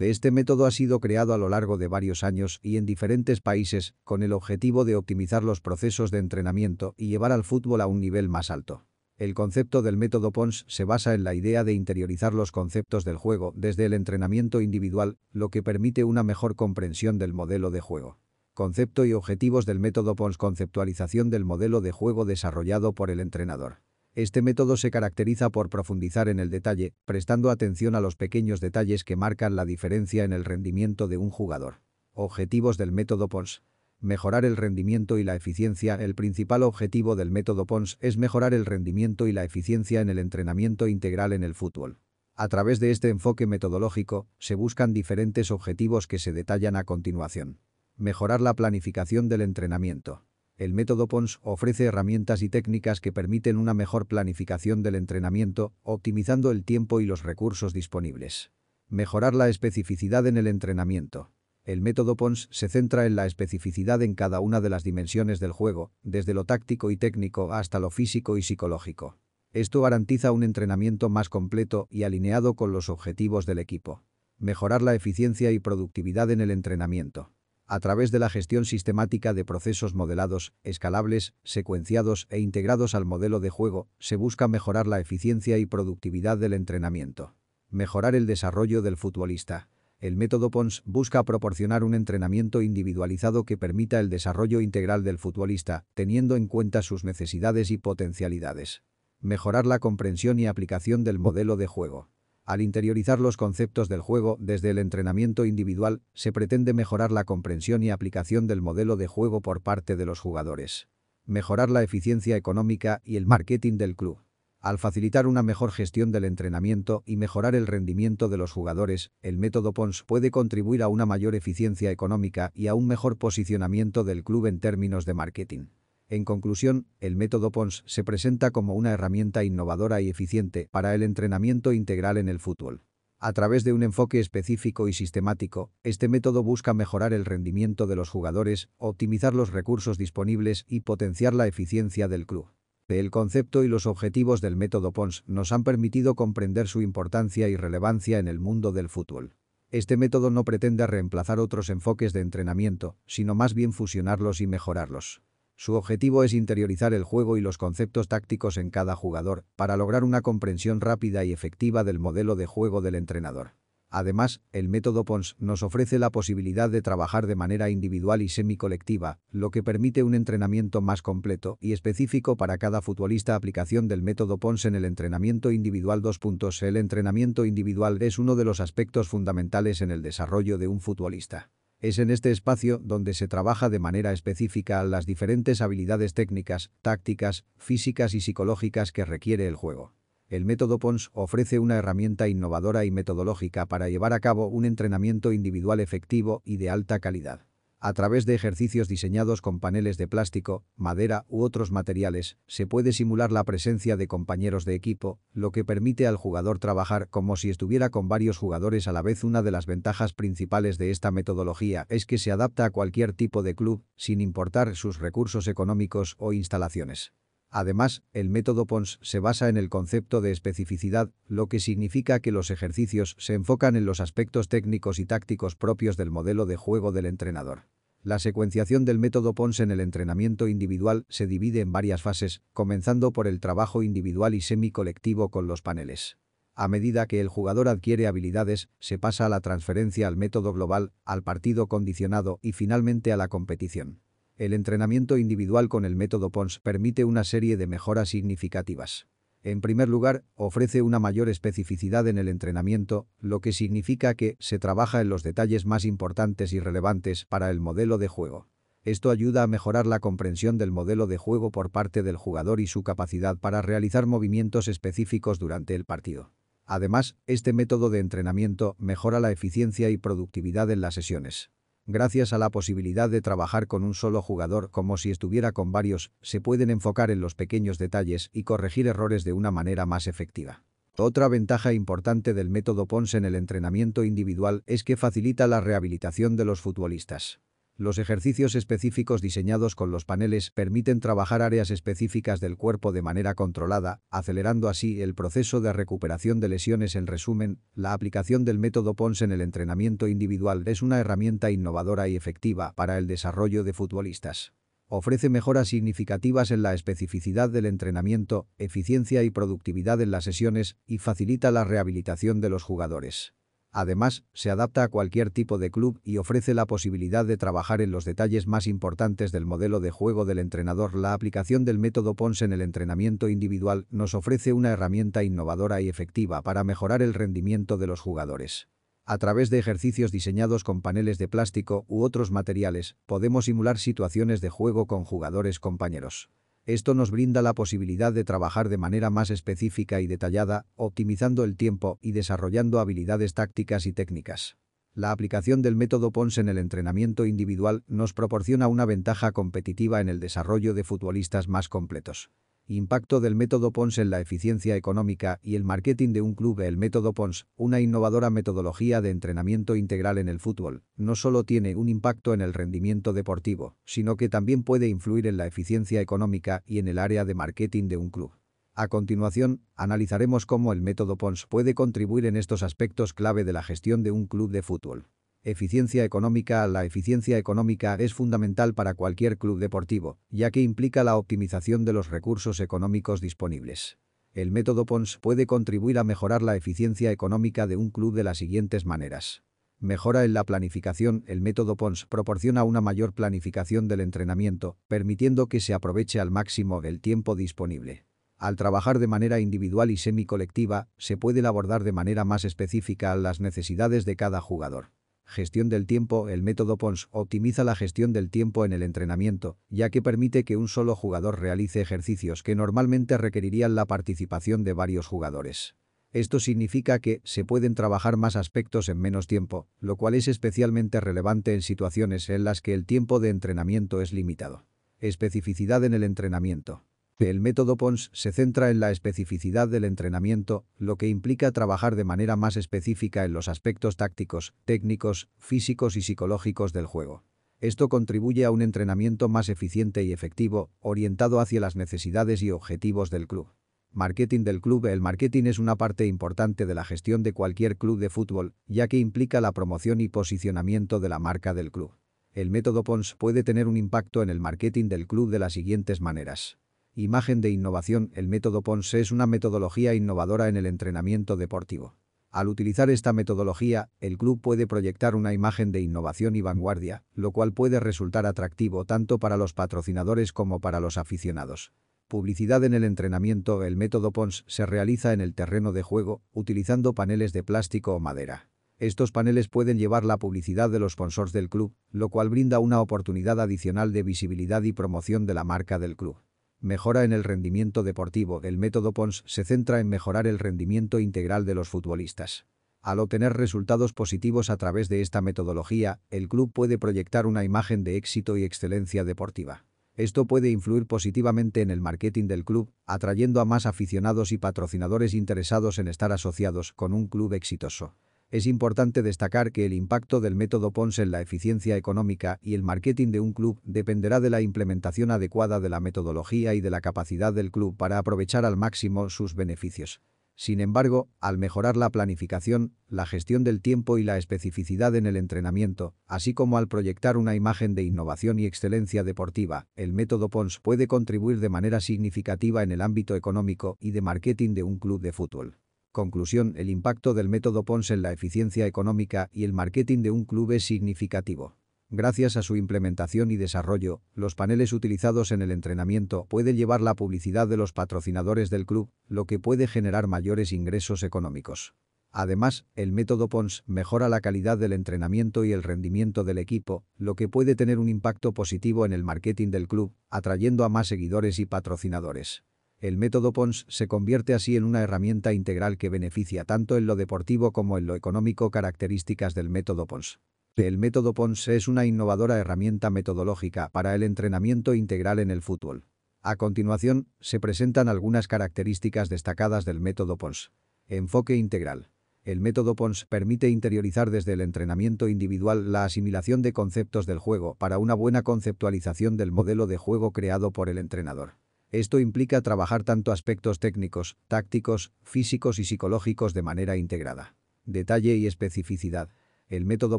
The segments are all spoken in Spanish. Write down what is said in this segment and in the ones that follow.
Este método ha sido creado a lo largo de varios años y en diferentes países con el objetivo de optimizar los procesos de entrenamiento y llevar al fútbol a un nivel más alto. El concepto del método PONS se basa en la idea de interiorizar los conceptos del juego desde el entrenamiento individual, lo que permite una mejor comprensión del modelo de juego. Concepto y objetivos del método PONS Conceptualización del modelo de juego desarrollado por el entrenador. Este método se caracteriza por profundizar en el detalle, prestando atención a los pequeños detalles que marcan la diferencia en el rendimiento de un jugador. Objetivos del método PONS. Mejorar el rendimiento y la eficiencia. El principal objetivo del método PONS es mejorar el rendimiento y la eficiencia en el entrenamiento integral en el fútbol. A través de este enfoque metodológico, se buscan diferentes objetivos que se detallan a continuación. Mejorar la planificación del entrenamiento. El método PONS ofrece herramientas y técnicas que permiten una mejor planificación del entrenamiento, optimizando el tiempo y los recursos disponibles. Mejorar la especificidad en el entrenamiento. El método PONS se centra en la especificidad en cada una de las dimensiones del juego, desde lo táctico y técnico hasta lo físico y psicológico. Esto garantiza un entrenamiento más completo y alineado con los objetivos del equipo. Mejorar la eficiencia y productividad en el entrenamiento a través de la gestión sistemática de procesos modelados, escalables, secuenciados e integrados al modelo de juego, se busca mejorar la eficiencia y productividad del entrenamiento. Mejorar el desarrollo del futbolista. El método PONS busca proporcionar un entrenamiento individualizado que permita el desarrollo integral del futbolista, teniendo en cuenta sus necesidades y potencialidades. Mejorar la comprensión y aplicación del modelo de juego. Al interiorizar los conceptos del juego desde el entrenamiento individual, se pretende mejorar la comprensión y aplicación del modelo de juego por parte de los jugadores. Mejorar la eficiencia económica y el marketing del club. Al facilitar una mejor gestión del entrenamiento y mejorar el rendimiento de los jugadores, el método PONS puede contribuir a una mayor eficiencia económica y a un mejor posicionamiento del club en términos de marketing. En conclusión, el método PONS se presenta como una herramienta innovadora y eficiente para el entrenamiento integral en el fútbol. A través de un enfoque específico y sistemático, este método busca mejorar el rendimiento de los jugadores, optimizar los recursos disponibles y potenciar la eficiencia del club. El concepto y los objetivos del método PONS nos han permitido comprender su importancia y relevancia en el mundo del fútbol. Este método no pretende reemplazar otros enfoques de entrenamiento, sino más bien fusionarlos y mejorarlos. Su objetivo es interiorizar el juego y los conceptos tácticos en cada jugador, para lograr una comprensión rápida y efectiva del modelo de juego del entrenador. Además, el método PONS nos ofrece la posibilidad de trabajar de manera individual y semi-colectiva, lo que permite un entrenamiento más completo y específico para cada futbolista. Aplicación del método PONS en el entrenamiento individual 2. El entrenamiento individual es uno de los aspectos fundamentales en el desarrollo de un futbolista. Es en este espacio donde se trabaja de manera específica las diferentes habilidades técnicas, tácticas, físicas y psicológicas que requiere el juego. El método PONS ofrece una herramienta innovadora y metodológica para llevar a cabo un entrenamiento individual efectivo y de alta calidad. A través de ejercicios diseñados con paneles de plástico, madera u otros materiales, se puede simular la presencia de compañeros de equipo, lo que permite al jugador trabajar como si estuviera con varios jugadores a la vez. Una de las ventajas principales de esta metodología es que se adapta a cualquier tipo de club, sin importar sus recursos económicos o instalaciones. Además, el método PONS se basa en el concepto de especificidad, lo que significa que los ejercicios se enfocan en los aspectos técnicos y tácticos propios del modelo de juego del entrenador. La secuenciación del método PONS en el entrenamiento individual se divide en varias fases, comenzando por el trabajo individual y semi-colectivo con los paneles. A medida que el jugador adquiere habilidades, se pasa a la transferencia al método global, al partido condicionado y finalmente a la competición. El entrenamiento individual con el método PONS permite una serie de mejoras significativas. En primer lugar, ofrece una mayor especificidad en el entrenamiento, lo que significa que se trabaja en los detalles más importantes y relevantes para el modelo de juego. Esto ayuda a mejorar la comprensión del modelo de juego por parte del jugador y su capacidad para realizar movimientos específicos durante el partido. Además, este método de entrenamiento mejora la eficiencia y productividad en las sesiones. Gracias a la posibilidad de trabajar con un solo jugador como si estuviera con varios, se pueden enfocar en los pequeños detalles y corregir errores de una manera más efectiva. Otra ventaja importante del método PONS en el entrenamiento individual es que facilita la rehabilitación de los futbolistas. Los ejercicios específicos diseñados con los paneles permiten trabajar áreas específicas del cuerpo de manera controlada, acelerando así el proceso de recuperación de lesiones. En resumen, la aplicación del método PONS en el entrenamiento individual es una herramienta innovadora y efectiva para el desarrollo de futbolistas. Ofrece mejoras significativas en la especificidad del entrenamiento, eficiencia y productividad en las sesiones y facilita la rehabilitación de los jugadores. Además, se adapta a cualquier tipo de club y ofrece la posibilidad de trabajar en los detalles más importantes del modelo de juego del entrenador. La aplicación del método PONS en el entrenamiento individual nos ofrece una herramienta innovadora y efectiva para mejorar el rendimiento de los jugadores. A través de ejercicios diseñados con paneles de plástico u otros materiales, podemos simular situaciones de juego con jugadores compañeros. Esto nos brinda la posibilidad de trabajar de manera más específica y detallada, optimizando el tiempo y desarrollando habilidades tácticas y técnicas. La aplicación del método PONS en el entrenamiento individual nos proporciona una ventaja competitiva en el desarrollo de futbolistas más completos. Impacto del método PONS en la eficiencia económica y el marketing de un club El método PONS, una innovadora metodología de entrenamiento integral en el fútbol, no solo tiene un impacto en el rendimiento deportivo, sino que también puede influir en la eficiencia económica y en el área de marketing de un club. A continuación, analizaremos cómo el método PONS puede contribuir en estos aspectos clave de la gestión de un club de fútbol. Eficiencia económica La eficiencia económica es fundamental para cualquier club deportivo, ya que implica la optimización de los recursos económicos disponibles. El método PONS puede contribuir a mejorar la eficiencia económica de un club de las siguientes maneras. Mejora en la planificación. El método PONS proporciona una mayor planificación del entrenamiento, permitiendo que se aproveche al máximo el tiempo disponible. Al trabajar de manera individual y semi-colectiva, se puede abordar de manera más específica las necesidades de cada jugador. Gestión del tiempo El método PONS optimiza la gestión del tiempo en el entrenamiento, ya que permite que un solo jugador realice ejercicios que normalmente requerirían la participación de varios jugadores. Esto significa que se pueden trabajar más aspectos en menos tiempo, lo cual es especialmente relevante en situaciones en las que el tiempo de entrenamiento es limitado. Especificidad en el entrenamiento. El método PONS se centra en la especificidad del entrenamiento, lo que implica trabajar de manera más específica en los aspectos tácticos, técnicos, físicos y psicológicos del juego. Esto contribuye a un entrenamiento más eficiente y efectivo, orientado hacia las necesidades y objetivos del club. Marketing del club El marketing es una parte importante de la gestión de cualquier club de fútbol, ya que implica la promoción y posicionamiento de la marca del club. El método PONS puede tener un impacto en el marketing del club de las siguientes maneras. Imagen de innovación El método PONS es una metodología innovadora en el entrenamiento deportivo. Al utilizar esta metodología, el club puede proyectar una imagen de innovación y vanguardia, lo cual puede resultar atractivo tanto para los patrocinadores como para los aficionados. Publicidad en el entrenamiento El método PONS se realiza en el terreno de juego, utilizando paneles de plástico o madera. Estos paneles pueden llevar la publicidad de los sponsors del club, lo cual brinda una oportunidad adicional de visibilidad y promoción de la marca del club. Mejora en el rendimiento deportivo. El método PONS se centra en mejorar el rendimiento integral de los futbolistas. Al obtener resultados positivos a través de esta metodología, el club puede proyectar una imagen de éxito y excelencia deportiva. Esto puede influir positivamente en el marketing del club, atrayendo a más aficionados y patrocinadores interesados en estar asociados con un club exitoso. Es importante destacar que el impacto del método PONS en la eficiencia económica y el marketing de un club dependerá de la implementación adecuada de la metodología y de la capacidad del club para aprovechar al máximo sus beneficios. Sin embargo, al mejorar la planificación, la gestión del tiempo y la especificidad en el entrenamiento, así como al proyectar una imagen de innovación y excelencia deportiva, el método PONS puede contribuir de manera significativa en el ámbito económico y de marketing de un club de fútbol. Conclusión, el impacto del método PONS en la eficiencia económica y el marketing de un club es significativo. Gracias a su implementación y desarrollo, los paneles utilizados en el entrenamiento pueden llevar la publicidad de los patrocinadores del club, lo que puede generar mayores ingresos económicos. Además, el método PONS mejora la calidad del entrenamiento y el rendimiento del equipo, lo que puede tener un impacto positivo en el marketing del club, atrayendo a más seguidores y patrocinadores. El método PONS se convierte así en una herramienta integral que beneficia tanto en lo deportivo como en lo económico características del método PONS. El método PONS es una innovadora herramienta metodológica para el entrenamiento integral en el fútbol. A continuación, se presentan algunas características destacadas del método PONS. Enfoque integral. El método PONS permite interiorizar desde el entrenamiento individual la asimilación de conceptos del juego para una buena conceptualización del modelo de juego creado por el entrenador. Esto implica trabajar tanto aspectos técnicos, tácticos, físicos y psicológicos de manera integrada. Detalle y especificidad. El método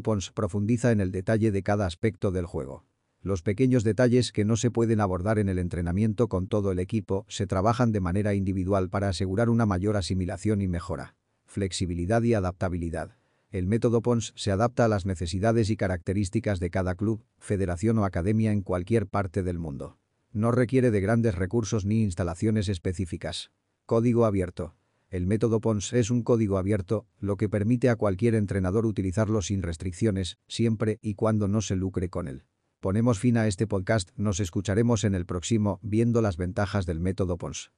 PONS profundiza en el detalle de cada aspecto del juego. Los pequeños detalles que no se pueden abordar en el entrenamiento con todo el equipo se trabajan de manera individual para asegurar una mayor asimilación y mejora flexibilidad y adaptabilidad. El método PONS se adapta a las necesidades y características de cada club, federación o academia en cualquier parte del mundo. No requiere de grandes recursos ni instalaciones específicas. Código abierto. El método PONS es un código abierto, lo que permite a cualquier entrenador utilizarlo sin restricciones, siempre y cuando no se lucre con él. Ponemos fin a este podcast, nos escucharemos en el próximo, viendo las ventajas del método PONS.